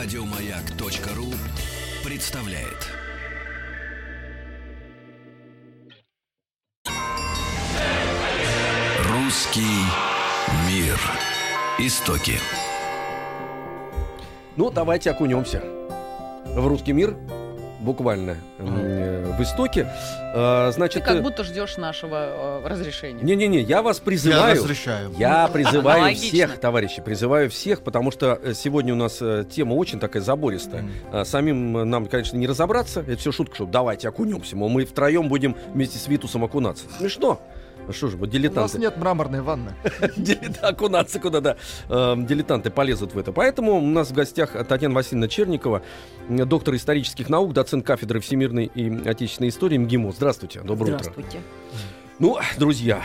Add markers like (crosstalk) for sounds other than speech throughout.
Радиомаяк.ру представляет. Русский мир. Истоки. Ну, давайте окунемся в русский мир, буквально, э, в истоке. Ты Значит, как э, будто ждешь нашего э, разрешения. не-не-не, я вас Я призываю. разрешаю. Я призываю Логично. всех, товарищи, призываю всех, потому что э, сегодня у нас тема очень такая забористая. А, Самим нам, конечно, не разобраться. Это все шутка, что давайте окунемся. Мол, мы втроем будем вместе с Витусом окунаться. Смешно. Ну Что же, вот У нас дилетанты. нет мраморной ванны. (laughs) Окунаться куда, да. Э, Дилетанты полезут в это. Поэтому у нас в гостях Татьяна Васильевна Черникова, доктор исторических наук, доцент кафедры всемирной и отечественной истории МГИМО. Здравствуйте, доброе утро. Здравствуйте. Ну, друзья,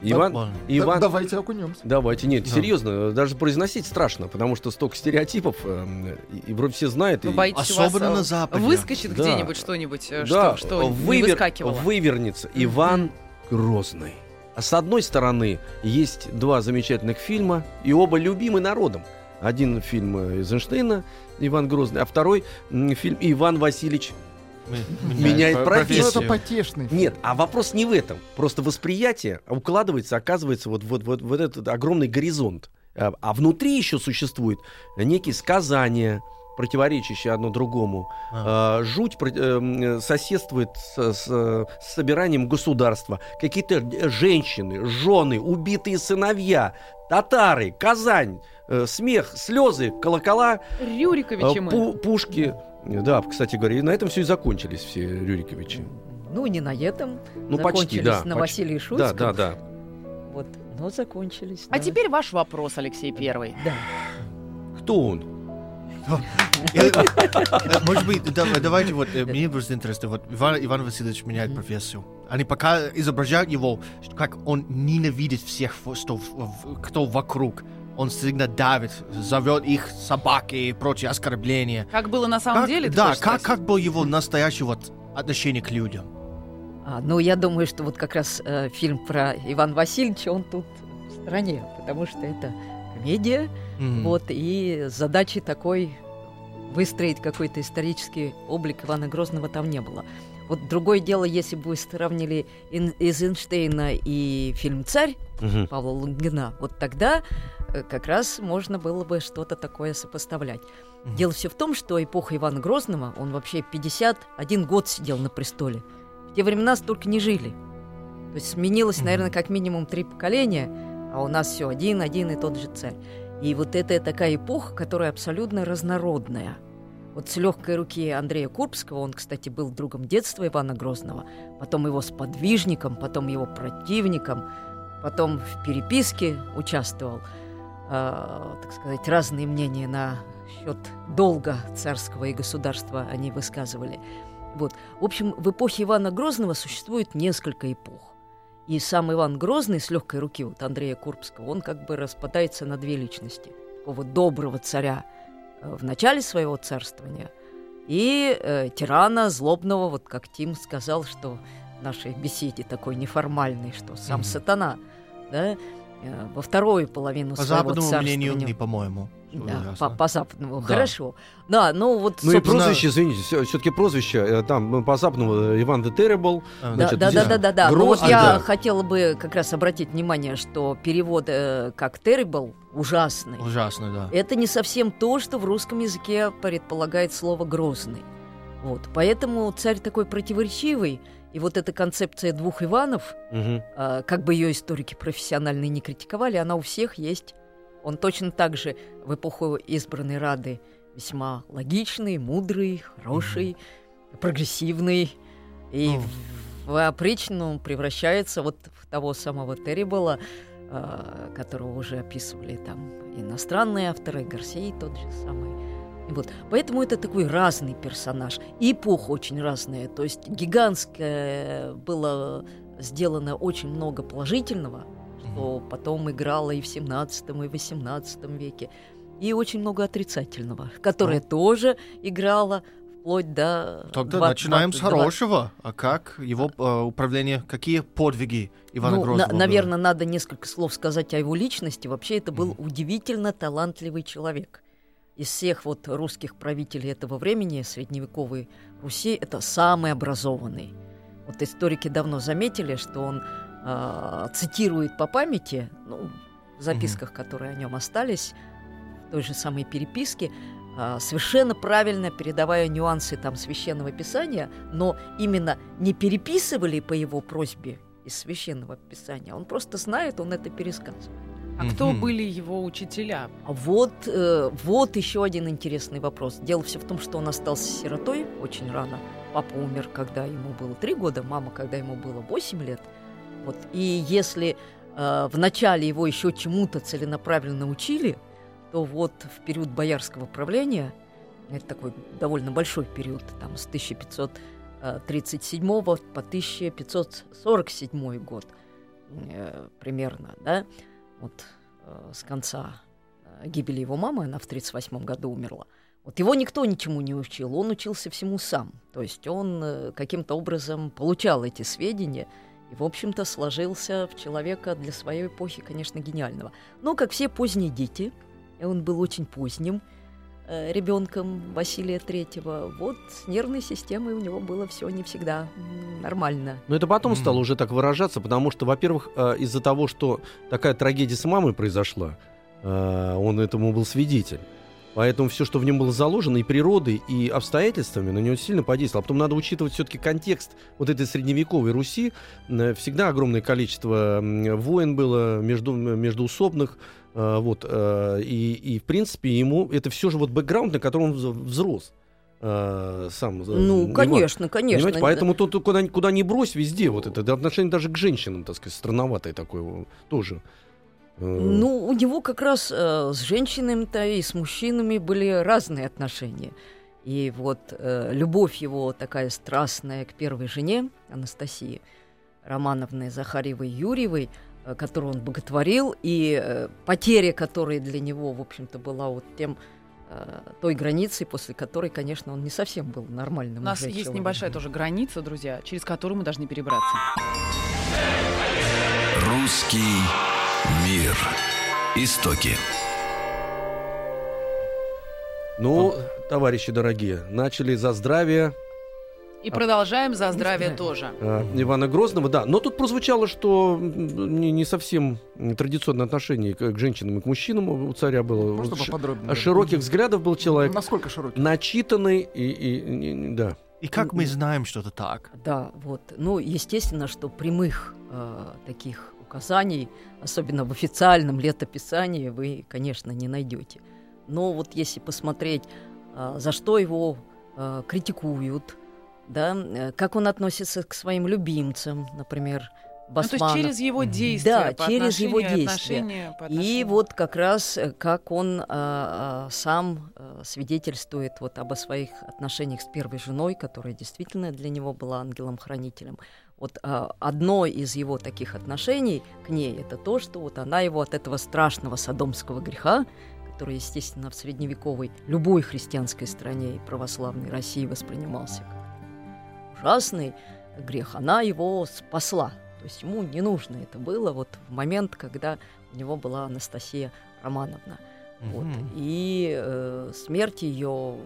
Иван, Нормально. Иван, Да- давайте окунемся. Давайте, нет, Да. серьезно, даже произносить страшно, потому что столько стереотипов, э, и, и вроде все знают. Вы и- боитесь, Особенно э, на Западе. выскочит Да. где-нибудь что-нибудь, э, да, что, что не вывер- выскакивало. вывернется Иван Грозный. А с одной стороны, есть два замечательных фильма, и оба любимы народом. Один фильм э, Эйзенштейна, Иван Грозный, а второй фильм Иван Васильевич. Меняет Ну, профессию. это потешный. Нет, а вопрос не в этом. Просто восприятие укладывается, оказывается, вот, вот, вот, вот этот огромный горизонт. А, а внутри еще существует некие сказания, противоречащие одно другому. А. Жуть эм, соседствует с, с, э, с собиранием государства. Какие-то э, женщины, жены, убитые сыновья, татары, Казань, э, смех, слезы, колокола, э, Рюриковичи мы. пу- пушки. Да, кстати говоря, и на этом все и закончились все Рюриковичи. Ну, не на этом. Ну, почти, закончились да. на почти. Василии Да, Шуйском. да, да. Вот, но закончились. А да. теперь ваш вопрос, Алексей Первый. Да. Кто он? (laughs) Э, э, Может быть, да- давайте вот, э, мне просто интересно, вот Иван, Иван Васильевич меняет профессию. Они пока изображают его, как он ненавидит всех, кто вокруг. Он всегда давит, зовет их собаки и прочие оскорбления. Как было на самом Как- деле? да, как, как был его настоящее вот отношение к людям? А, ну, я думаю, что вот как раз э, фильм про Ивана Васильевича, он тут в стороне, потому что это комедия, М. вот, и задачи такой выстроить какой-то исторический облик Ивана Грозного там не было. Вот другое дело, если бы вы сравнили Ин- Эйзенштейна и фильм «Царь», Мгм. Павла Лунгина, вот тогда э, как раз можно было бы что-то такое сопоставлять. Мгм. Дело все в том, что эпоха Ивана Грозного, он вообще 51 год сидел на престоле. В те времена столько не жили. То есть сменилось, Мгм. наверное, как минимум три поколения, а у нас все один, один и тот же царь. И вот это такая эпоха, которая абсолютно разнородная. Вот с легкой руки Андрея Курбского, он, кстати, был другом детства Ивана Грозного, потом его сподвижником, потом его противником, потом в переписке участвовал. А, так сказать, разные мнения на счет долга царского и государства они высказывали. Вот. В общем, в эпохе Ивана Грозного существует несколько эпох. И сам Иван Грозный с легкой руки вот Андрея Курбского, он как бы распадается на две личности. Такого доброго царя э, в начале своего царствования и э, тирана злобного, вот как Тим сказал, что в нашей беседе такой неформальный, что сам Мгм. сатана, да, э, во вторую половину По своего западному мнению, не по-моему. Да, по, по западному. Да. Хорошо. Да, ну вот, Ну и собственно, прозвище, извините, все-таки прозвище, э, там ну, по западному э, Иван де Terrible. А, Да, да, да, да, да, да. Ну вот Грозный, я да. хотела бы как раз обратить внимание, что перевод э, как terrible ужасный. Ужасно, да. Это не совсем то, что в русском языке предполагает слово грозный. Вот, поэтому царь такой противоречивый, и вот эта концепция двух Иванов, Мгм. э, как бы ее историки профессиональные не критиковали, она у всех есть. Он точно так же в эпоху избранной Рады весьма логичный, мудрый, хороший, прогрессивный. И Ну. в, в опричну превращается вот в того самого Террибала, э, которого уже описывали там иностранные авторы, Гарсей тот же самый. И Вот. Поэтому это такой разный персонаж. И эпоха очень разная. То есть гигантское было сделано очень много положительного, что потом играло и в 17 и 18 веке, и очень много отрицательного, которое тоже играло вплоть до... Тогда два- начинаем с два- хорошего. А как его э, управление, какие подвиги Ивана ну, Грозного? было? наверное, надо несколько слов сказать о его личности. Вообще, это был Мгм. удивительно талантливый человек. из всех вот русских правителей этого времени, средневековой Руси, это самый образованный. Вот историки давно заметили, что он э, цитирует по памяти, ну, в записках, которые о нем остались, в той же самой переписке, э, совершенно правильно передавая нюансы там священного писания, но именно не переписывали по его просьбе из священного писания, он просто знает, он это пересказывает. А кто Мгм. были его учителя? А вот, э, вот еще один интересный вопрос. Дело все в том, что он остался сиротой очень рано. Папа умер, когда ему было три года, мама, когда ему было 8 лет. Вот. И если э, вначале его еще чему-то целенаправленно учили, то вот в период боярского правления, это такой довольно большой период, там с 1537 по 1547 год э, примерно, да, вот э, с конца э, гибели его мамы, она в 1938 году умерла. Вот его никто ничему не учил, он учился всему сам. То есть он э, каким-то образом получал эти сведения и, в общем-то, сложился в человека для своей эпохи, конечно, гениального. Но, как все поздние дети, и он был очень поздним э, ребенком Василия Третьего, вот с нервной системой у него было все не всегда нормально. Но это потом Мгм. стало уже так выражаться, потому что, во-первых, э, из-за того, что такая трагедия с мамой произошла, э, он этому был свидетель. Поэтому все, что в нем было заложено, и природой, и обстоятельствами, на него сильно подействовало. А потом надо учитывать все-таки контекст вот этой средневековой Руси. Э, Всегда огромное количество войн было между, междуусобных. э, Вот, э, и, и, в принципе, ему это все же вот бэкграунд, на котором он вз- взрос. Сам, Ну, Иван. конечно, конечно. Понимаете, поэтому тут куда, куда ни брось, везде вот это, отношение даже к женщинам, так сказать, странноватое такое тоже. Э, Ну, у него как раз э, с женщинами-то и с мужчинами были разные отношения. И вот э, любовь его такая страстная к первой жене, Анастасии Романовны Захарьевой Юрьевой, э, которую он боготворил, и э, потеря которой для него, в общем-то, была вот тем э, той границей, после которой, конечно, он не совсем был нормальным. У нас уже есть человеком. небольшая тоже граница, друзья, через которую мы должны перебраться. Русский мир. Истоки. Ну, товарищи дорогие, начали за здравие И А- продолжаем за здравие тоже. э, Ивана Грозного, да. Но тут прозвучало, что не, не совсем традиционное отношение к, к женщинам и к мужчинам у царя было. Просто ши- поподробнее. широких взглядов был человек, Насколько широкий? начитанный и, и- и- и- да. И как мы знаем, что это так? Да, вот. Ну, естественно, что прямых э, таких указаний, особенно в официальном летописании, вы, конечно, не найдете. Но вот если посмотреть, э, за что его э, критикуют, да, э, как он относится к своим любимцам, например, Ну, то есть Басманов. через его действия. Да, по через его действия. И вот как раз э, как он а, а, сам а, свидетельствует вот об своих отношениях с первой женой, которая действительно для него была ангелом-хранителем. Вот а, одно из его таких отношений к ней это то, что вот она его от этого страшного содомского греха, который, естественно, в средневековой любой христианской стране и православной России воспринимался как ужасный грех, она его спасла. То есть ему не нужно это было вот в момент, когда у него была Анастасия Романовна. Вот. И э, смерть ее,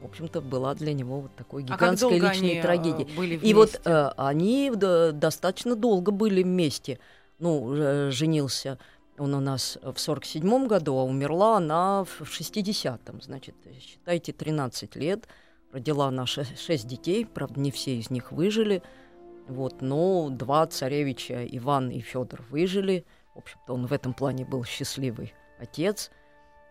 в общем-то, была для него вот такой А гигантской долго личной э, трагедией. были И вот э, они достаточно долго были вместе. Ну, э, женился он у нас в 47 году, а умерла она в 60-м. Значит, считайте, 13 лет. Родила она 6 детей, правда, не все из них выжили. Вот, но два царевича, Иван и Федор, выжили. В общем-то, он в этом плане был счастливый отец.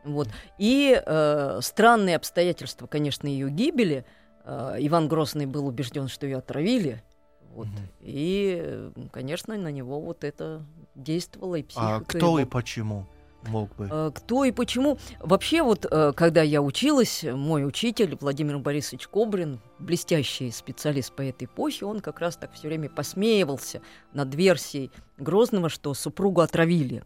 Вот. И э, странные обстоятельства, конечно, ее гибели. Э, Иван Грозный был убежден, что ее отравили. Вот. Мгм. И, конечно, на него вот это действовало и психика. А кто его. и почему мог бы? Э, Кто и почему? Вообще, вот э, когда я училась, мой учитель Владимир Борисович Кобрин, блестящий специалист по этой эпохе, он как раз так все время посмеивался над версией Грозного, что супругу отравили.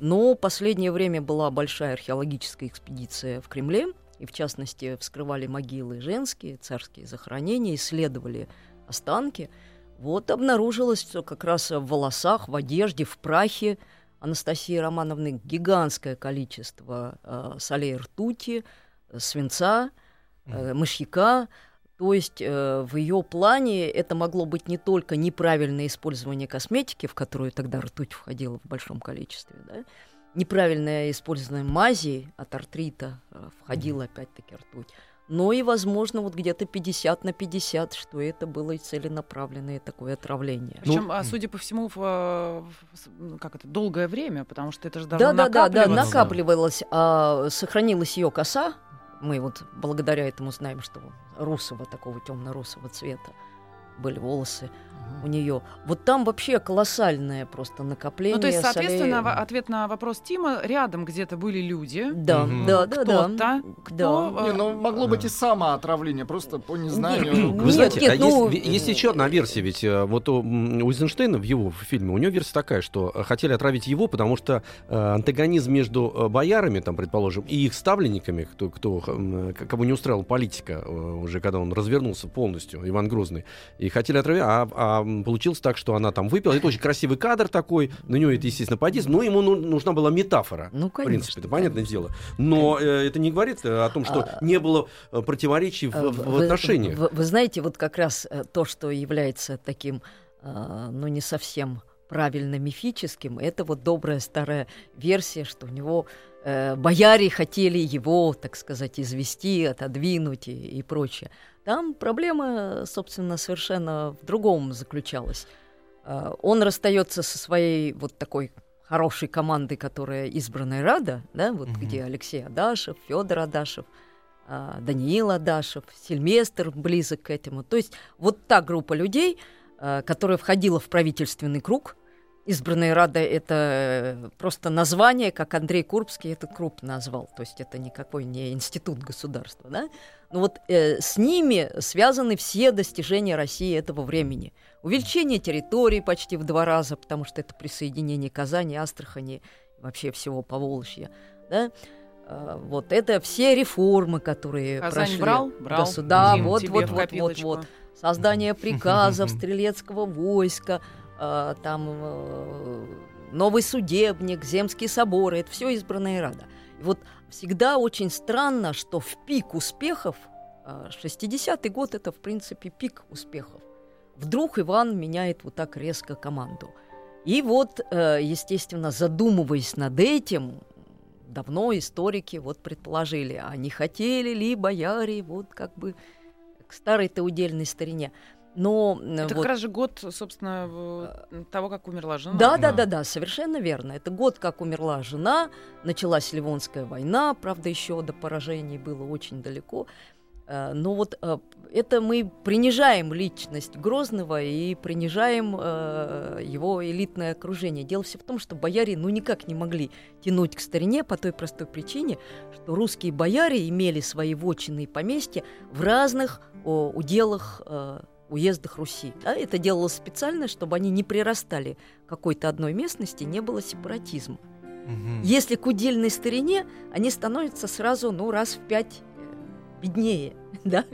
Но последнее время была большая археологическая экспедиция в Кремле, и в частности вскрывали могилы женские, царские захоронения, исследовали останки. Вот обнаружилось, что как раз в волосах, в одежде, в прахе Анастасии Романовны гигантское количество э, солей ртути, э, свинца, э, мышьяка. То есть э, в ее плане это могло быть не только неправильное использование косметики, в которую тогда ртуть входила в большом количестве, да, неправильное использование мази от артрита э, входила опять-таки ртуть, но и, возможно, вот где-то 50 на 50, что это было и целенаправленное такое отравление. Причем, Ну, а, судя по всему, в, э, в- ну, как это, долгое время, потому что это же Да, должно да, да, да, накапливаться. накапливалась, а сохранилась ее коса. Мы вот благодаря этому знаем, что русого, такого темно-русого цвета были волосы у нее. Вот там вообще колоссальное просто накопление. Ну, то есть, соответственно, солей. ответ на вопрос Тима, рядом где-то были люди, Да, Мгм. да, да, да. кто-то, кто... Да. э, Не, ну могло быть и самоотравление, просто по незнанию. Нет, Вы Нет, знаете, нет, а ну- есть, есть еще одна версия, ведь э, вот у, у Эйзенштейна в его фильме, у него версия такая, что э, хотели отравить его, потому что э, антагонизм между э, боярами, там, предположим, и их ставленниками, кто, кто, м, к- кого не устраивала политика э, уже, когда он развернулся полностью, Иван Грозный, и хотели отравить, а, а, получилось так, что она там выпила, это очень красивый кадр такой, на него это, естественно, подействовало, но ему ну- нужна была метафора. Ну, В конечно. принципе, это понятное дело. Но э, это не говорит э, о том, что А, не было э, противоречий в, Э, в вы- отношениях. Вы, вы знаете, вот как раз то, что является таким, э, ну, не совсем правильно мифическим, это вот добрая старая версия, что у него э, бояре хотели его, так сказать, извести, отодвинуть и, и прочее. Там проблема, собственно, совершенно в другом заключалась. Э, он расстается со своей вот такой хорошей командой, которая избранная Рада, да, вот Мгм. где Алексей Адашев, Федор Адашев, а, Даниил Адашев, Сильместр близок к этому. То есть вот та группа людей, а, которая входила в правительственный круг, избранная Рада — это э, просто название, как Андрей Курбский этот круг назвал. То есть это никакой не институт государства, да? Но вот э, с ними связаны все достижения России этого времени. Увеличение территории почти в два раза, потому что это присоединение Казани, Астрахани, вообще всего Поволжья, да? А, Вот это все реформы, которые Казань прошли. брал? Брал. Госу- Да, вот, вот, вот, вот. Создание приказов стрелецкого войска, там э, новый судебник, земские соборы, это все избранная рада. И вот всегда очень странно, что в пик успехов, а, 60-й год это, в принципе, пик успехов, вдруг Иван меняет вот так резко команду. И вот, э, естественно, задумываясь над этим, давно историки вот предположили, а не хотели ли бояре вот как бы к старой-то удельной старине. Но Это вот... как раз же год, собственно, того, как умерла жена. Да, да, Да. да, да, совершенно верно. Это год, как умерла жена, началась Ливонская война, правда, еще до поражений было очень далеко. Э, Но вот э, это мы принижаем личность Грозного и принижаем э, его элитное окружение. Дело все в том, что бояре ну никак не могли тянуть к старине по той простой причине, что русские бояре имели свои вотчины и поместья в разных уделах уездах Руси. Да? Это делалось специально, чтобы они не прирастали к какой-то одной местности, не было сепаратизма. Мгм. Если к удельной старине, они становятся сразу, ну, раз в пять э, беднее, (laughs) да?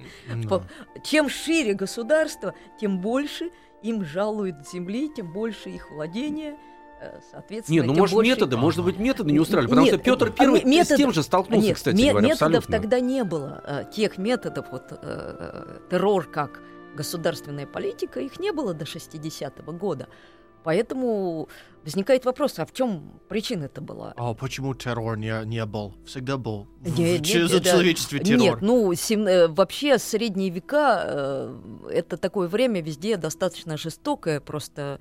Да. Чем шире государство, тем больше им жалуют земли, тем больше их владения, э, соответственно, Не, ну может больше... методы, может быть методы не устраивали, потому Нет, что Петр а Первый ме- метод- с тем же столкнулся, Нет, кстати ме- говоря, методов абсолютно. тогда не было. э, Тех методов, вот э, террор как государственная политика, их не было до 60-го года. Поэтому возникает вопрос, а в чем причина это была? А почему террор не, не был? Всегда был. В- Не- в не- че- да. человечестве террор. Нет, ну сем- э, вообще средние века э, это такое время везде достаточно жестокое, просто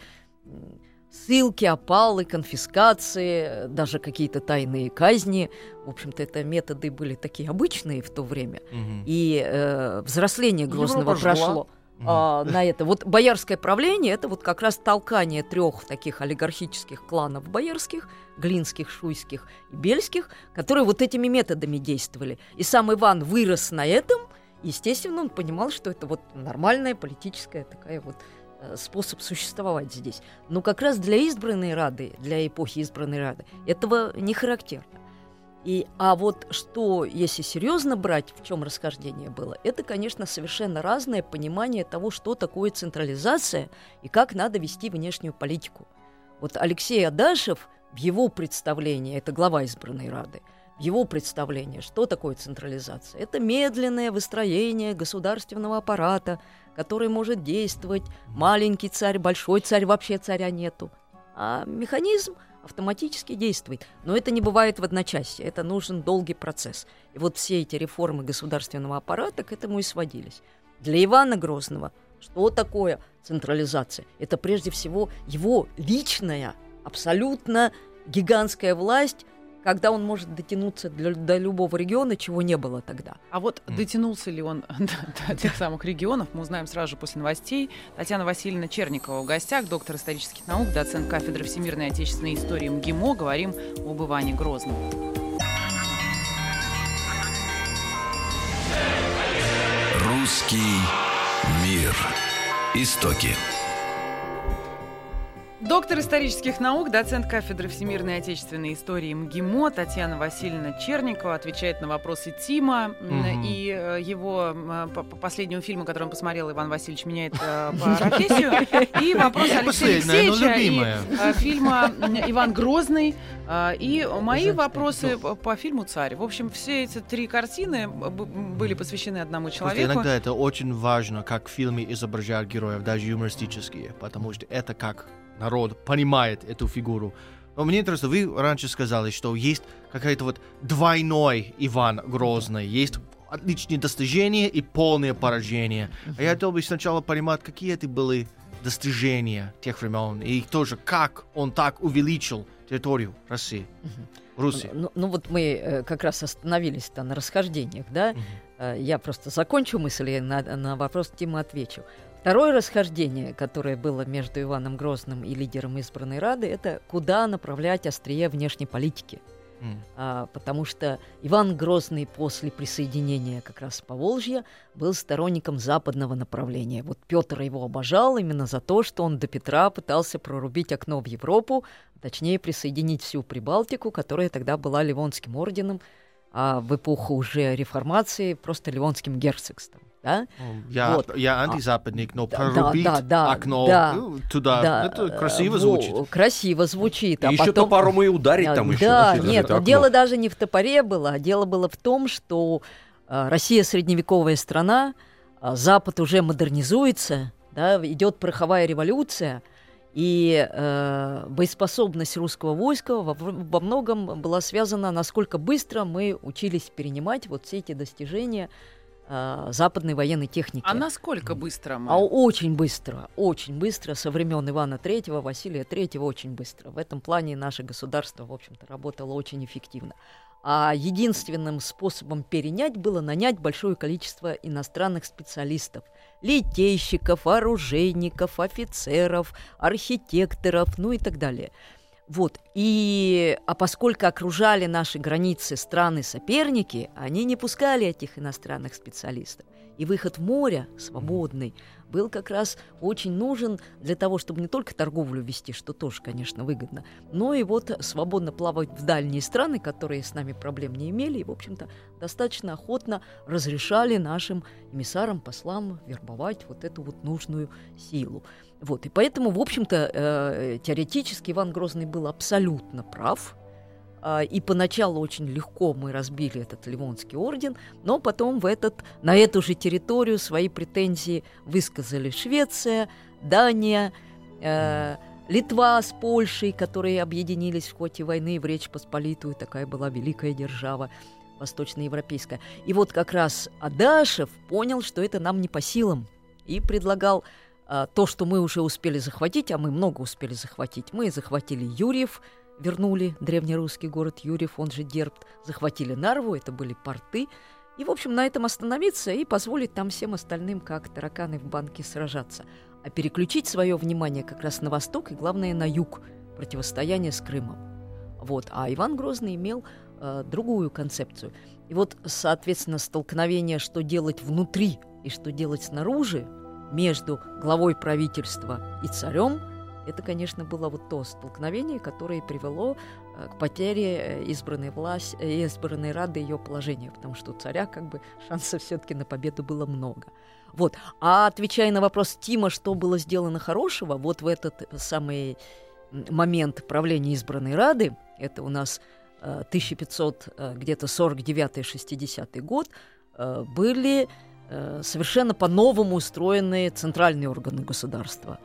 ссылки, опалы, конфискации, даже какие-то тайные казни. В общем-то, это методы были такие обычные в то время. Мгм. И э, взросление Грозного Европа жила. А, на это. Вот боярское правление это вот как раз толкание трех таких олигархических кланов боярских, глинских, шуйских и бельских, которые вот этими методами действовали. И сам Иван вырос на этом, естественно, он понимал, что это вот нормальная политическая такая вот э, способ существовать здесь. Но как раз для избранной Рады, для эпохи избранной Рады, этого не характерно. И, а вот что, если серьезно брать, в чем расхождение было, это, конечно, совершенно разное понимание того, что такое централизация и как надо вести внешнюю политику. Вот Алексей Адашев в его представлении, это глава избранной Рады, в его представлении, что такое централизация? Это медленное выстроение государственного аппарата, который может действовать. Маленький царь, большой царь, вообще царя нету. А механизм автоматически действует. Но это не бывает в одночасье, это нужен долгий процесс. И вот все эти реформы государственного аппарата к этому и сводились. Для Ивана Грозного что такое централизация? Это прежде всего его личная, абсолютно гигантская власть, когда он может дотянуться для, до любого региона, чего не было тогда. А вот дотянулся ли он (laughs) до, до тех самых регионов, мы узнаем сразу же после новостей. Татьяна Васильевна Черникова в гостях, доктор исторических наук, доцент кафедры всемирной и отечественной истории МГИМО. Говорим об Иване Грозном. Русский мир. Истоки. Доктор исторических наук, доцент кафедры всемирной и отечественной истории МГИМО Татьяна Васильевна Черникова отвечает на вопросы Тима Мгм. и э, его э, по по последнему фильму, который он посмотрел, Иван Васильевич меняет э, (laughs) профессию, и вопрос Алексея Алексеевича, и фильма Иван Грозный, и мои Казахстан. вопросы по фильму «Царь». В общем, все эти три картины были посвящены одному человеку. иногда это очень важно, как в фильме изображают героев, даже юмористические, потому что это как народ понимает эту фигуру. Но мне интересно, вы раньше сказали, что есть какая-то вот двойной Иван Грозный, есть отличные достижения и полное поражение. А я хотел бы сначала понимать, какие это были достижения тех времен, и тоже как он так увеличил территорию России, Руси. Ну, ну вот мы э, как раз остановились-то на расхождениях, да? Э, Я просто закончу мысль и на, на вопрос Тима отвечу. Второе расхождение, которое было между Иваном Грозным и лидером избранной Рады, это куда направлять острие внешней политики. М. А, потому что Иван Грозный после присоединения как раз Поволжья был сторонником западного направления. Вот Петр его обожал именно за то, что он до Петра пытался прорубить окно в Европу, точнее присоединить всю Прибалтику, которая тогда была Ливонским орденом, а в эпоху уже реформации просто Ливонским герцогством. Да? Ну, Я, Вот. я антизападник, но Да, прорубить да, да, окно да. туда, Да, это красиво э, звучит. во, Красиво звучит. а И еще потом... топором и ударить А, там еще. Да, через нет, окно. дело даже не в топоре было, а дело было в том, что а, Россия средневековая страна, а Запад уже модернизуется, да, идет пороховая революция, и э, боеспособность русского войска во, во многом была связана, насколько быстро мы учились перенимать вот все эти достижения э, западной военной техники. А насколько быстро мы? А очень быстро, очень быстро, со времен Ивана Третьего, Василия Третьего, очень быстро. В этом плане наше государство, в общем-то, работало очень эффективно. А единственным способом перенять было нанять большое количество иностранных специалистов. Литейщиков, оружейников, офицеров, архитекторов, ну и так далее. Вот. И, а поскольку окружали наши границы страны-соперники, они не пускали этих иностранных специалистов. И выход в море свободный был как раз очень нужен для того, чтобы не только торговлю вести, что тоже, конечно, выгодно, но и вот свободно плавать в дальние страны, которые с нами проблем не имели, и, в общем-то, достаточно охотно разрешали нашим эмиссарам, послам вербовать вот эту вот нужную силу. Вот, и поэтому, в общем-то, э, теоретически Иван Грозный был абсолютно прав, и поначалу очень легко мы разбили этот Ливонский орден, но потом в этот, на эту же территорию свои претензии высказали Швеция, Дания, э, Литва с Польшей, которые объединились в ходе войны в Речь Посполитую, такая была великая держава восточноевропейская. И вот как раз Адашев понял, что это нам не по силам, и предлагал а, то, что мы уже успели захватить, а мы много успели захватить. Мы захватили Юрьев, вернули древнерусский город Юрьев, он же Дербт, захватили Нарву, это были порты. И, в общем, на этом остановиться и позволить там всем остальным, как тараканы в банке, сражаться. А переключить свое внимание как раз на восток и, главное, на юг, противостояние с Крымом. Вот. А Иван Грозный имел э, другую концепцию. И вот, соответственно, столкновение, что делать внутри и что делать снаружи, между главой правительства и царем, это, конечно, было вот то столкновение, которое привело э, к потере э, избранной власти, э, избранной рады ее положения, потому что у царя как бы шансов все-таки на победу было много. Вот. А отвечая на вопрос Тима, что было сделано хорошего, вот в этот самый момент правления избранной Рады, это у нас э, 1500, э, где-то 49-60 год, были совершенно по-новому устроенные центральные органы государства.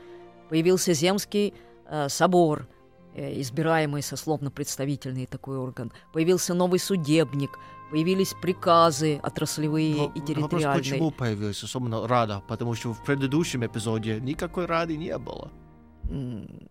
Появился Земский э, собор, э, избираемый сословно-представительный такой орган. Появился новый судебник, появились приказы отраслевые Но и Вопрос, территориальные. почему появилась особенно Рада? Потому что в предыдущем эпизоде никакой Рады не было.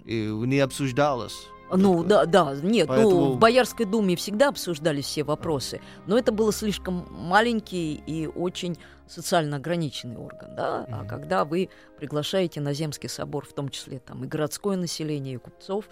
И не обсуждалось. Ну, да, да, нет, ну, Поэтому- в Боярской думе всегда обсуждались все вопросы, но это было слишком маленький и очень социально ограниченный орган, да, а Мгм. когда вы приглашаете на Земский собор, в том числе там и городское население, и купцов,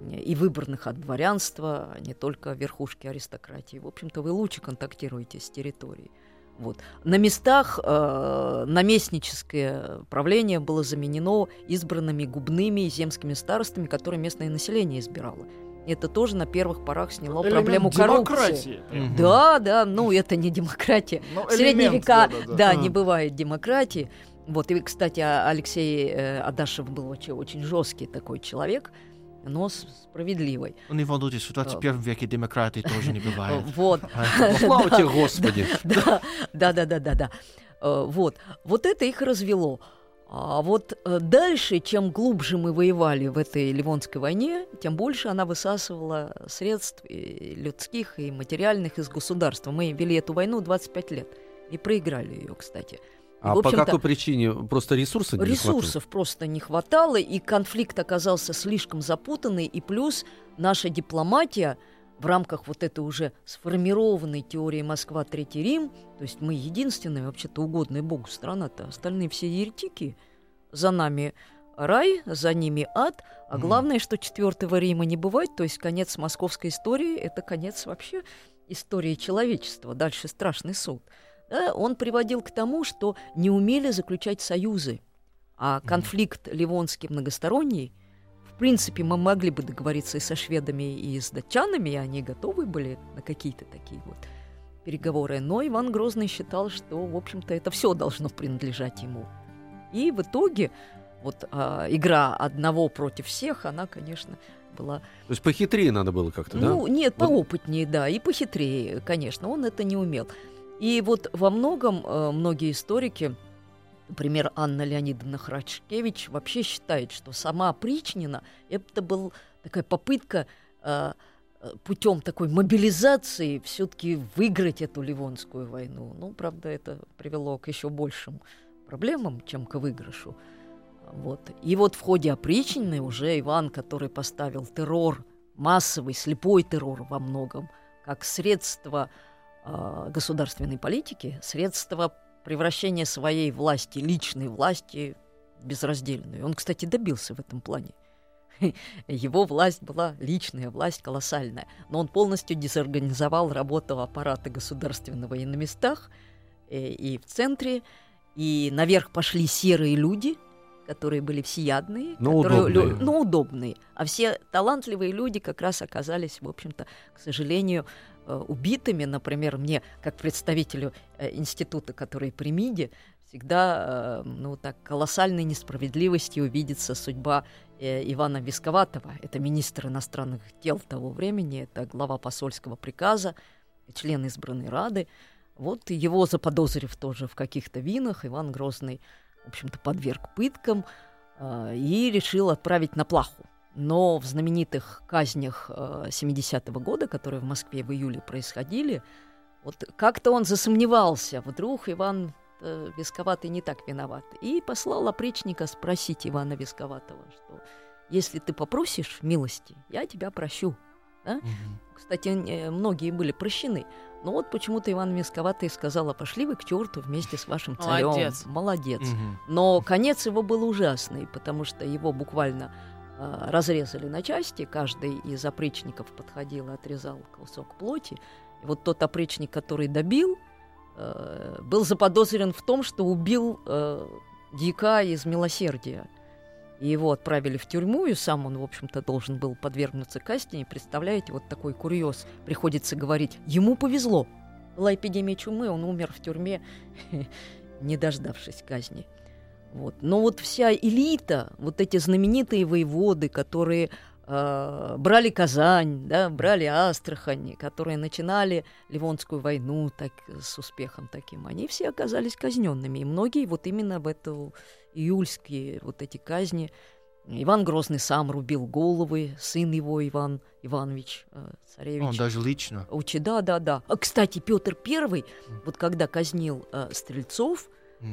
э, и выборных от дворянства, а не только верхушки аристократии, в общем-то, вы лучше контактируете с территорией. Вот. На местах э, наместническое правление было заменено избранными губными и земскими старостами, которые местное население избирало. Это тоже на первых порах сняло Элемент проблему коррупции. демократии. Да, да, ну это не демократия. Ну, В средние элемент, века, да-да-да. да, А. не бывает демократии. Вот, и, кстати, а- Алексей э, Адашев был очень, очень жесткий такой человек, но справедливый. Ну, Не волнуйтесь, в 21 веке демократии тоже не бывает. (laughs) Вот. (laughs) Слава тебе, Господи. Да, (laughs) да, да, да, да, да. Э, Вот, вот это их развело. А вот э, дальше, чем глубже мы воевали в этой Ливонской войне, тем больше она высасывала средств и людских и материальных из государства. Мы вели эту войну 25 лет и проиграли ее, кстати. А по какой причине? Просто ресурсов не хватало? Ресурсов просто не хватало, и конфликт оказался слишком запутанный, и плюс наша дипломатия в рамках вот этой уже сформированной теории Москва, Третий Рим, то есть мы единственная вообще-то угодная Богу страна-то, остальные все еретики, за нами рай, за ними ад, а главное, что четвертого Рима не бывает, то есть конец московской истории, это конец вообще истории человечества, дальше страшный суд. Да, он приводил к тому, что не умели заключать союзы, а конфликт ливонский многосторонний, в принципе, мы могли бы договориться и со шведами, и с датчанами, и они готовы были на какие-то такие вот переговоры. Но Иван Грозный считал, что, в общем-то, это все должно принадлежать ему. И в итоге вот а, игра одного против всех, она, конечно, была То есть похитрее надо было как-то, да? ну, нет, Вот- поопытнее, да, и похитрее, конечно, он это не умел. И вот во многом э, многие историки, например, Анна Леонидовна Храчкевич, вообще считает, что сама Причнина это была такая попытка э, путем такой мобилизации все-таки выиграть эту Ливонскую войну. Ну, правда, это привело к еще большим проблемам, чем к выигрышу. Вот. И вот в ходе опричнины уже Иван, который поставил террор, массовый, слепой террор во многом, как средство а, государственной политики, средство превращения своей власти, личной власти в безраздельную. Он, кстати, добился в этом плане. (laughs) Его власть была личная, власть колоссальная. Но он полностью дезорганизовал работу аппарата государственного и на местах, э, и в центре. И наверх пошли серые люди, которые были всеядные, Но которые, лю- удобные. но удобные. А все талантливые люди как раз оказались, в общем-то, к сожалению, э, убитыми. Например, мне, как представителю э, института, который при МИДе, всегда э, ну, так колоссальной несправедливостью видится судьба Ивана Висковатого. Это министр иностранных дел того времени, это глава посольского приказа, член избранной Рады. Вот его заподозрив тоже в каких-то винах, Иван Грозный, в общем-то, подверг пыткам э, и решил отправить на плаху. Но в знаменитых казнях э, 70-го года, которые в Москве в июле происходили, вот как-то он засомневался, вдруг Иван э, Висковатый не так виноват. И послал опричника спросить Ивана Висковатого, что если ты попросишь милости, я тебя прощу. Мгм. Кстати, э, многие были прощены. Но вот почему-то Иван Висковатый сказал, а пошли вы к черту вместе с вашим царем. Молодец. Молодец. Мгм. Но конец его был ужасный, потому что его буквально а, разрезали на части. Каждый из опричников подходил и отрезал кусок плоти. И вот тот опричник, который добил, э, был заподозрен в том, что убил э, дьяка из милосердия. И его отправили в тюрьму, и сам он, в общем-то, должен был подвергнуться казни. И представляете, вот такой курьез. Приходится говорить, ему повезло. Была эпидемия чумы, он умер в тюрьме, (laughs) не дождавшись казни. Вот. Но вот вся элита, вот эти знаменитые воеводы, которые э, брали Казань, да, брали Астрахань, которые начинали Ливонскую войну так, с успехом таким, они все оказались казненными. И многие вот именно в эту июльские вот эти казни Иван Грозный сам рубил головы, сын его Иван Иванович э, царевич. Он даже лично. Учи, да, да, да. А, кстати, Петр Первый, вот когда казнил э, стрельцов,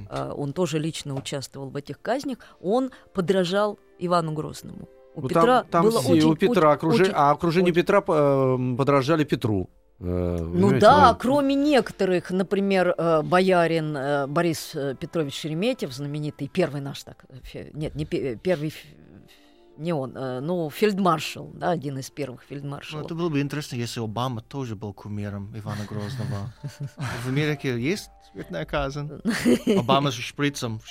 э, он тоже лично участвовал в этих казнях, он подражал Ивану Грозному. У Ну, Петра там, там было все, очень, у Петра окружи- очень- а окружение очень- Петра э, подражали Петру. Ну да, ну, кроме некоторых, например, э, боярин э, Борис э, Петрович Шереметьев, знаменитый, первый наш так, нет, не пе- первый, не он, ну, фельдмаршал, да, один из первых Ну, фельдмаршалов. это было бы интересно, если Обама тоже был кумиром Ивана Грозного. В Америке есть смертная казнь. (laughs) Обама с шприцем.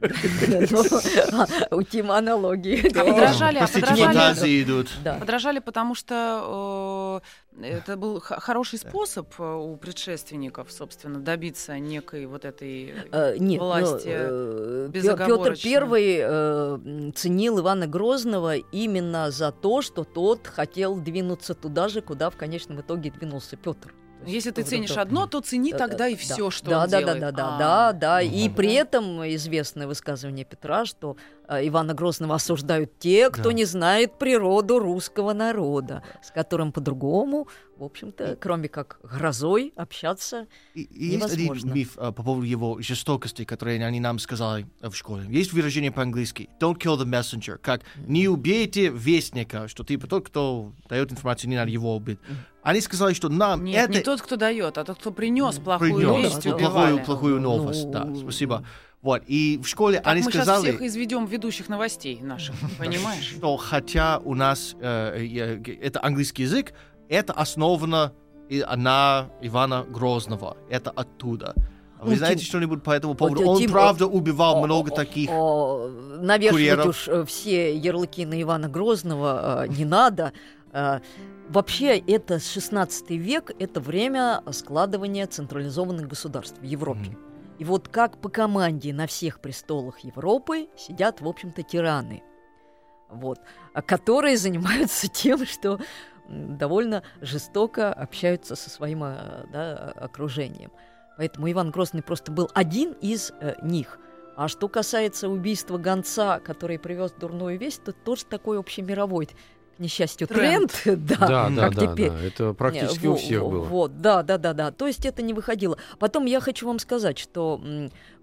Ну, У Тима аналогии. А подражали, а подражали, идут. Да. подражали, потому что э, это был хороший способ э, у предшественников, собственно, добиться некой вот этой... Э, Нет, власти Петр. Первый ценил Ивана Грозного именно за то, что тот хотел двинуться туда же, куда в конечном итоге двинулся Петр. Если ты ценишь это- одно, то цени Да, тогда и да, все, что да, он да, делает. Да, да, А, да, да, да. И при этом известное высказывание Петра, что Ивана Грозного осуждают те, кто Да. не знает природу русского народа, с которым по-другому, в общем-то, кроме как грозой, общаться. И- и есть один Невозможно. миф а, по поводу его жестокости, который они нам сказали а, в школе. Есть выражение по-английски «don't kill the messenger», как «не убейте вестника», что типа тот, кто дает информацию, не надо его убить. Они сказали, что нам Нет, это не тот, кто дает, а тот, кто принес плохую принес весть, да, да. плохую, плохую Ну, новость. Да, ну, спасибо. Вот, и в школе Так они мы сейчас сказали... всех изведем ведущих новостей наших, (laughs) понимаешь? что хотя у нас э, это английский язык, это основано на Ивана Грозного. Это оттуда. Вы Ну, знаете что-нибудь по этому поводу? Он Тим, правда убивал О, много о, таких. о, навешивать курьеров. уж э, все ярлыки на Ивана Грозного э, не надо. Э, Вообще, это 16 век, это время складывания централизованных государств в Европе. И вот как по команде на всех престолах Европы сидят, в общем-то, тираны, вот, а которые занимаются (laughs) тем, что довольно жестоко общаются со своим э, да, окружением. Поэтому Иван Грозный просто был один из э, них. А что касается убийства гонца, который привез дурную весть, то тоже такой общемировой, несчастью, Тренд. тренд. да, (laughs) Да, да, как да, теперь. да, это практически Не, у всех было. Вот, да, да, да, да. То есть это не выходило. Потом я хочу вам сказать, что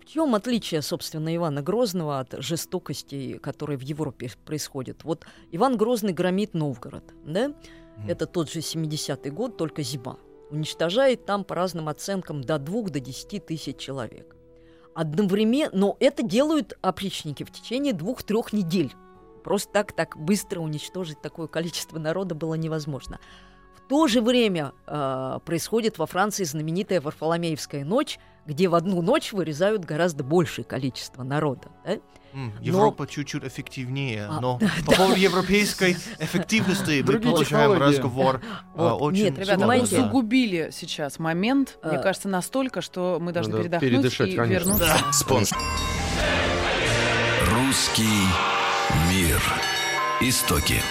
в чем отличие, собственно, Ивана Грозного от жестокостей, которые в Европе происходят? Вот Иван Грозный громит Новгород, да? Мгм. Это тот же 70-й год, только зима. Уничтожает там, по разным оценкам, до 2 до 10 тысяч человек. Одновременно, но это делают опричники в течение двух-трех недель. Просто так, так быстро уничтожить такое количество народа было невозможно. В то же время э, происходит во Франции знаменитая Варфоломеевская ночь, где в одну ночь вырезают гораздо большее количество народа. да? Европа чуть-чуть эффективнее, А, но (laughs) по поводу европейской эффективности мы технологии. разговор (laughs) очень Нет, Ребята, мы усугубили сейчас момент, мне А. кажется, настолько, что мы должны Надо передохнуть передышать, и конечно. вернуться. Спонсор. Русский мир. Истоки.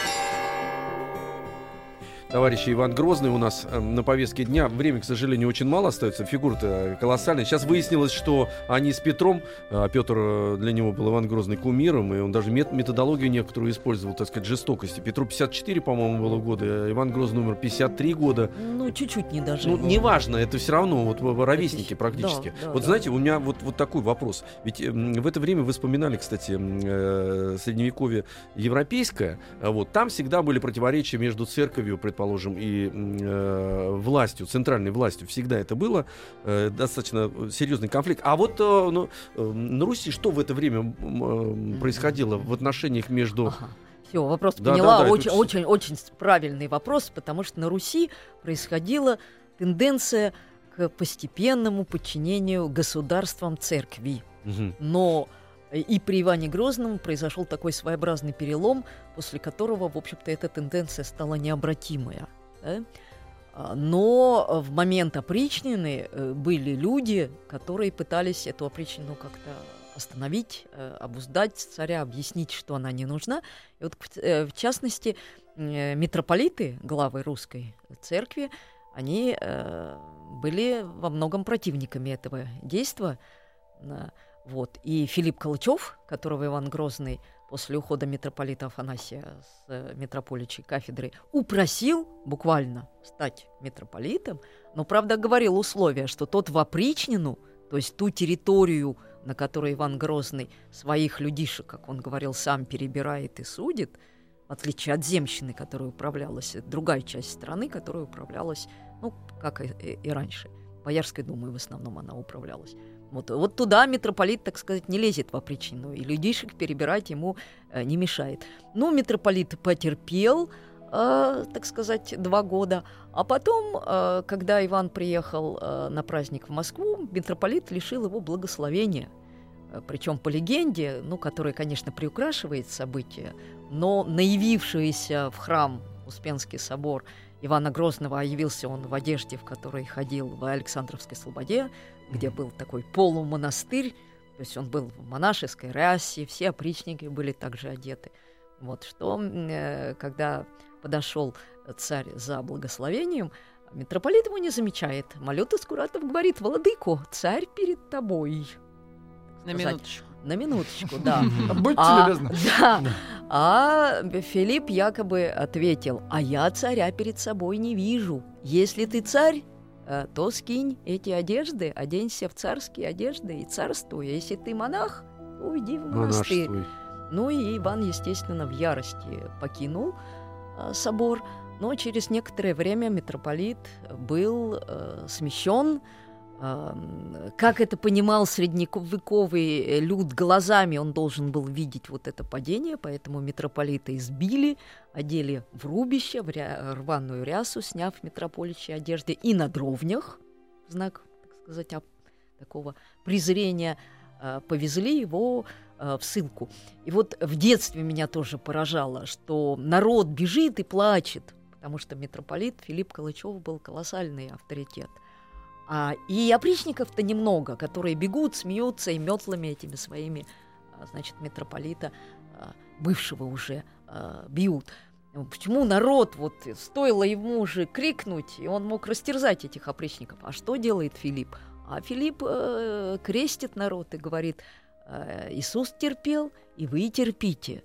Товарищи Иван Грозный у нас э, на повестке дня. Время, к сожалению, очень мало остается. Фигура-то э, колоссальная. Сейчас выяснилось, что они с Петром, а Петр э, для него был Иван Грозный кумиром, и он даже мет- методологию некоторую использовал, так сказать, жестокости. Петру 54, по-моему, было года, Иван Грозный умер 53 года. Ну, чуть-чуть не дожил. Ну, неважно, это все равно вот ровесники практически. да, вот да. знаете, у меня вот, вот такой вопрос. Ведь м, в это время вы вспоминали, кстати, э, средневековье европейское. А Вот там всегда были противоречия между церковью, предположим, и э, властью, центральной властью. Всегда это было э, достаточно серьезный конфликт. А вот э, ну, э, на Руси что в это время э, происходило в отношениях между... Все, вопрос Да, поняла. да, да, очень, это очень, очень правильный вопрос, потому что на Руси происходила тенденция к постепенному подчинению государствам церкви. Мгм. Но э, и при Иване Грозном произошел такой своеобразный перелом, после которого, в общем-то, эта тенденция стала необратимая. да. А, Но в момент опричнины э, были люди, которые пытались эту опричнину как-то остановить, э, обуздать царя, объяснить, что она не нужна. И вот, э, в частности, э, митрополиты, главы русской церкви, они были во многом противниками этого действия. Вот. И Филипп Калычев, которого Иван Грозный после ухода митрополита Афанасия с митрополичьей кафедры упросил буквально стать митрополитом, но, правда, говорил условия, что тот в опричнину, то есть ту территорию, на которой Иван Грозный своих людишек, как он говорил, сам перебирает и судит, в отличие от земщины, которая управлялась, другая часть страны, которая управлялась, ну, как и, и- и раньше. Боярской думой в основном она управлялась. Вот, вот туда митрополит, так сказать, не лезет в опричнину, и людишек перебирать ему э, не мешает. Ну, митрополит потерпел, э, так сказать, два года, а потом, э, когда Иван приехал э, на праздник в Москву, митрополит лишил его благословения. Причем по легенде, ну, которая, конечно, приукрашивает события, но наявившийся в храм Успенский собор Ивана Грозного, а явился он в одежде, в которой ходил в Александровской Слободе, где был такой полумонастырь, то есть он был в монашеской рясе, все опричники были также одеты. Вот что, э, когда подошел царь за благословением, митрополит его не замечает. Малюта Скуратов говорит, «Владыко, царь перед тобой». На сказать. минуточку. На минуточку, (laughs) да. Будьте А, любезны. (laughs) да. А Филипп якобы ответил, а я царя перед собой не вижу. Если ты царь, э, то скинь эти одежды, оденься в царские одежды и царствуй. А если ты монах, то уйди в монастырь. Ну и Иван, естественно, в ярости покинул собор, но через некоторое время митрополит был э, смещен. Э, м, как это понимал средневековый э, люд глазами, он должен был видеть вот это падение, поэтому митрополита избили, одели в рубище, в ря- рваную рясу, сняв митрополичьи одежды, и на дровнях, знак, так сказать, такого презрения, э, повезли его э, в ссылку. И вот в детстве меня тоже поражало, что народ бежит и плачет, потому что митрополит Филипп Калычев был колоссальный авторитет. А, и опричников-то немного, которые бегут, смеются и метлами этими своими, а, значит, митрополита, а, бывшего уже, а, бьют. Почему народ, вот стоило ему уже крикнуть, и он мог растерзать этих опричников. А что делает Филипп? А Филипп э, крестит народ и говорит, э, Иисус терпел, и вы терпите.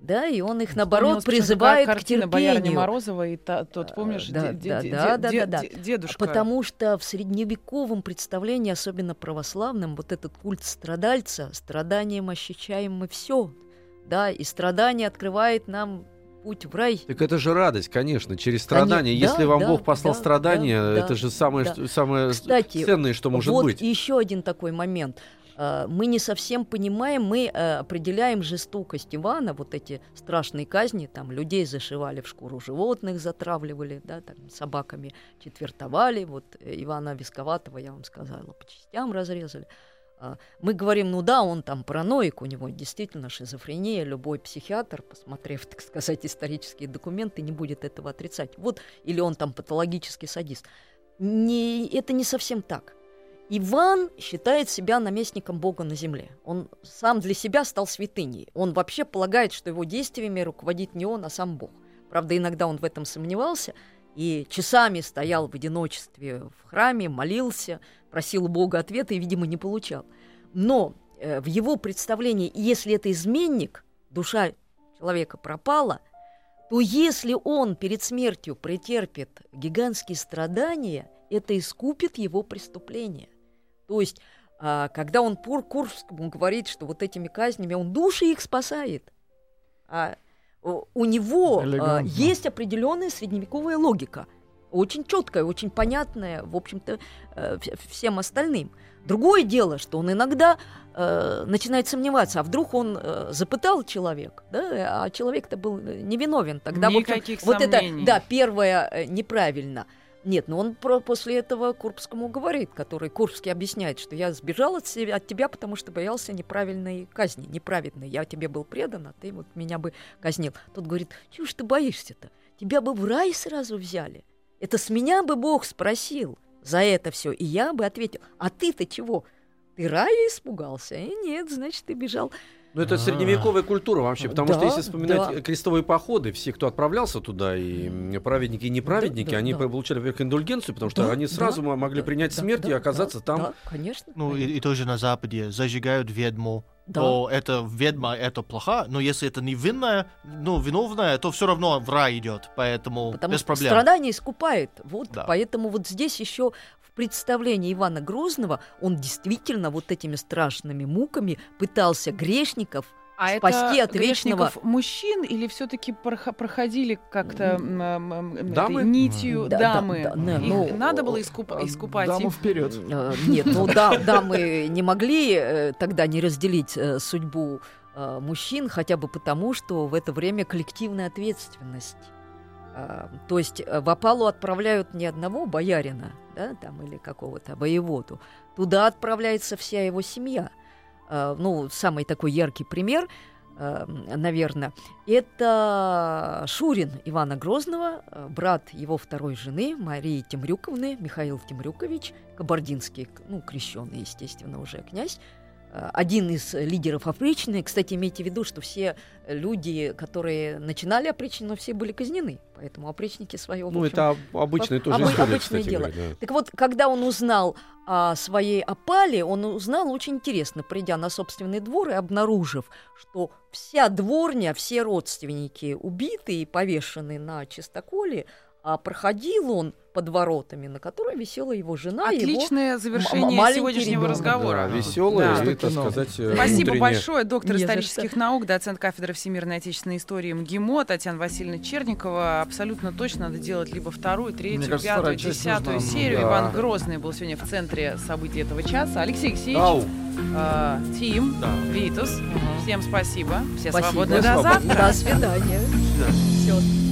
Да, и он их, наоборот, призывает к терпению. Морозова и та- тот, помнишь, да, де- да, де- да, де- да, де- да, да. де- дедушка. Потому что в средневековом представлении, особенно православном, вот этот культ страдальца, страданием ощущаем мы все. Да, и страдание открывает нам путь в рай. Так это же радость, конечно, через страдания. Конечно, Если да, вам да, Бог послал да, страдания, да, это да, же самое, да. что- самое Кстати, ценное, что может вот быть. еще один такой момент. А, Мы не совсем понимаем, мы э, определяем жестокость Ивана, вот эти страшные казни, там людей зашивали в шкуру животных, затравливали, да, там, собаками четвертовали, вот э, Ивана Висковатого, я вам сказала, по частям разрезали. А, Мы говорим, ну да, он там параноик, у него действительно шизофрения, любой психиатр, посмотрев, (laughs) так сказать, исторические документы, не будет этого отрицать. Вот, или он там патологический садист. Не, это не совсем так. Иван считает себя наместником Бога на земле. Он сам для себя стал святыней. Он вообще полагает, что его действиями руководит не он, а сам Бог. Правда, иногда он в этом сомневался и часами стоял в одиночестве в храме, молился, просил у Бога ответа и, видимо, не получал. Но э, в его представлении, если это изменник, душа человека пропала, то если он перед смертью претерпит гигантские страдания, это искупит его преступление. То есть, а, когда он Пур Курскому говорит, что вот этими казнями он души их спасает, а у него а, есть определенная средневековая логика, очень четкая, очень понятная, в общем-то, э, вс- всем остальным. Другое дело, что он иногда э, начинает сомневаться, а вдруг он э, запытал человек, да, а человек-то был э, невиновен. Тогда в общем, Никаких вот это, сомнений. да, первое э, неправильно. Нет, но он про, после этого Курбскому говорит, который Курбский объясняет, что я сбежал от, себя, от тебя, потому что боялся неправильной казни, неправедной. Я тебе был предан, а ты вот меня бы казнил. Тот говорит, чего ж ты боишься-то? Тебя бы в рай сразу взяли. Это с меня бы Бог спросил за это все, и я бы ответил, а ты-то чего? Ты рая испугался? И нет, значит, ты бежал. Ну, это А. средневековая культура вообще, потому Да, что если вспоминать да. крестовые походы, все, кто отправлялся туда, и праведники, и неправедники, Да, да, они да. получали, во-первых, индульгенцию, потому что Да, они сразу да, мо- могли да, принять да, смерть и да, оказаться да, там. Да, конечно. Ну, и, и тоже на Западе зажигают ведьму, Да. то это ведьма, это плохо, но если это невинная, ну, виновная, то все равно в рай идет, поэтому Потому без что проблем. страдание искупает. Вот Да. поэтому вот здесь еще представлении Ивана Грозного он действительно вот этими страшными муками пытался грешников А спасти это от вечного- мужчин или все-таки проходили как-то Дамы? нитью Да, да, дамы? да, не, Их ну, надо было искуп- А, искупать Даму их? вперед. Э, Нет, ну да, (laughs) да, мы не могли э, тогда не разделить э, судьбу э, мужчин, хотя бы потому, что в это время коллективная ответственность. То есть э, в опалу отправляют не одного боярина, да, там, или какого-то воеводу. Туда отправляется вся его семья. А, Ну, самый такой яркий пример, наверное, это Шурин Ивана Грозного, брат его второй жены Марии Темрюковны, Михаил Темрюкович, кабардинский, ну, крещенный, естественно, уже князь, э, один из лидеров опричнины. Кстати, имейте в виду, что все люди, которые начинали опричнину, все были казнены, поэтому опричники свое, Ну, общем, это об- обычная тоже обы- история, обычное кстати дело. говоря, да. так вот, когда он узнал о своей опале, он узнал очень интересно, придя на собственный двор и обнаружив, что вся дворня, все родственники убиты и повешены на чистоколе, а проходил он под воротами, на которой висела его жена и его... Отличное завершение сегодняшнего ребенок. разговора. Да, веселая, Да. и, так сказать, э, Спасибо внутренняя. большое, доктор Не исторических наук, доцент кафедры всемирной отечественной истории МГИМО Татьяна Васильевна Черникова. Абсолютно точно надо делать либо вторую, третью, Мне кажется, пятую, десятую нужна. серию. Да. Иван Грозный был сегодня в центре событий этого часа. Алексей Алексеевич, Ау. э, Тим, Да. Витус, всем спасибо. Все Спасибо. свободны Все до завтра. До свидания. Всё.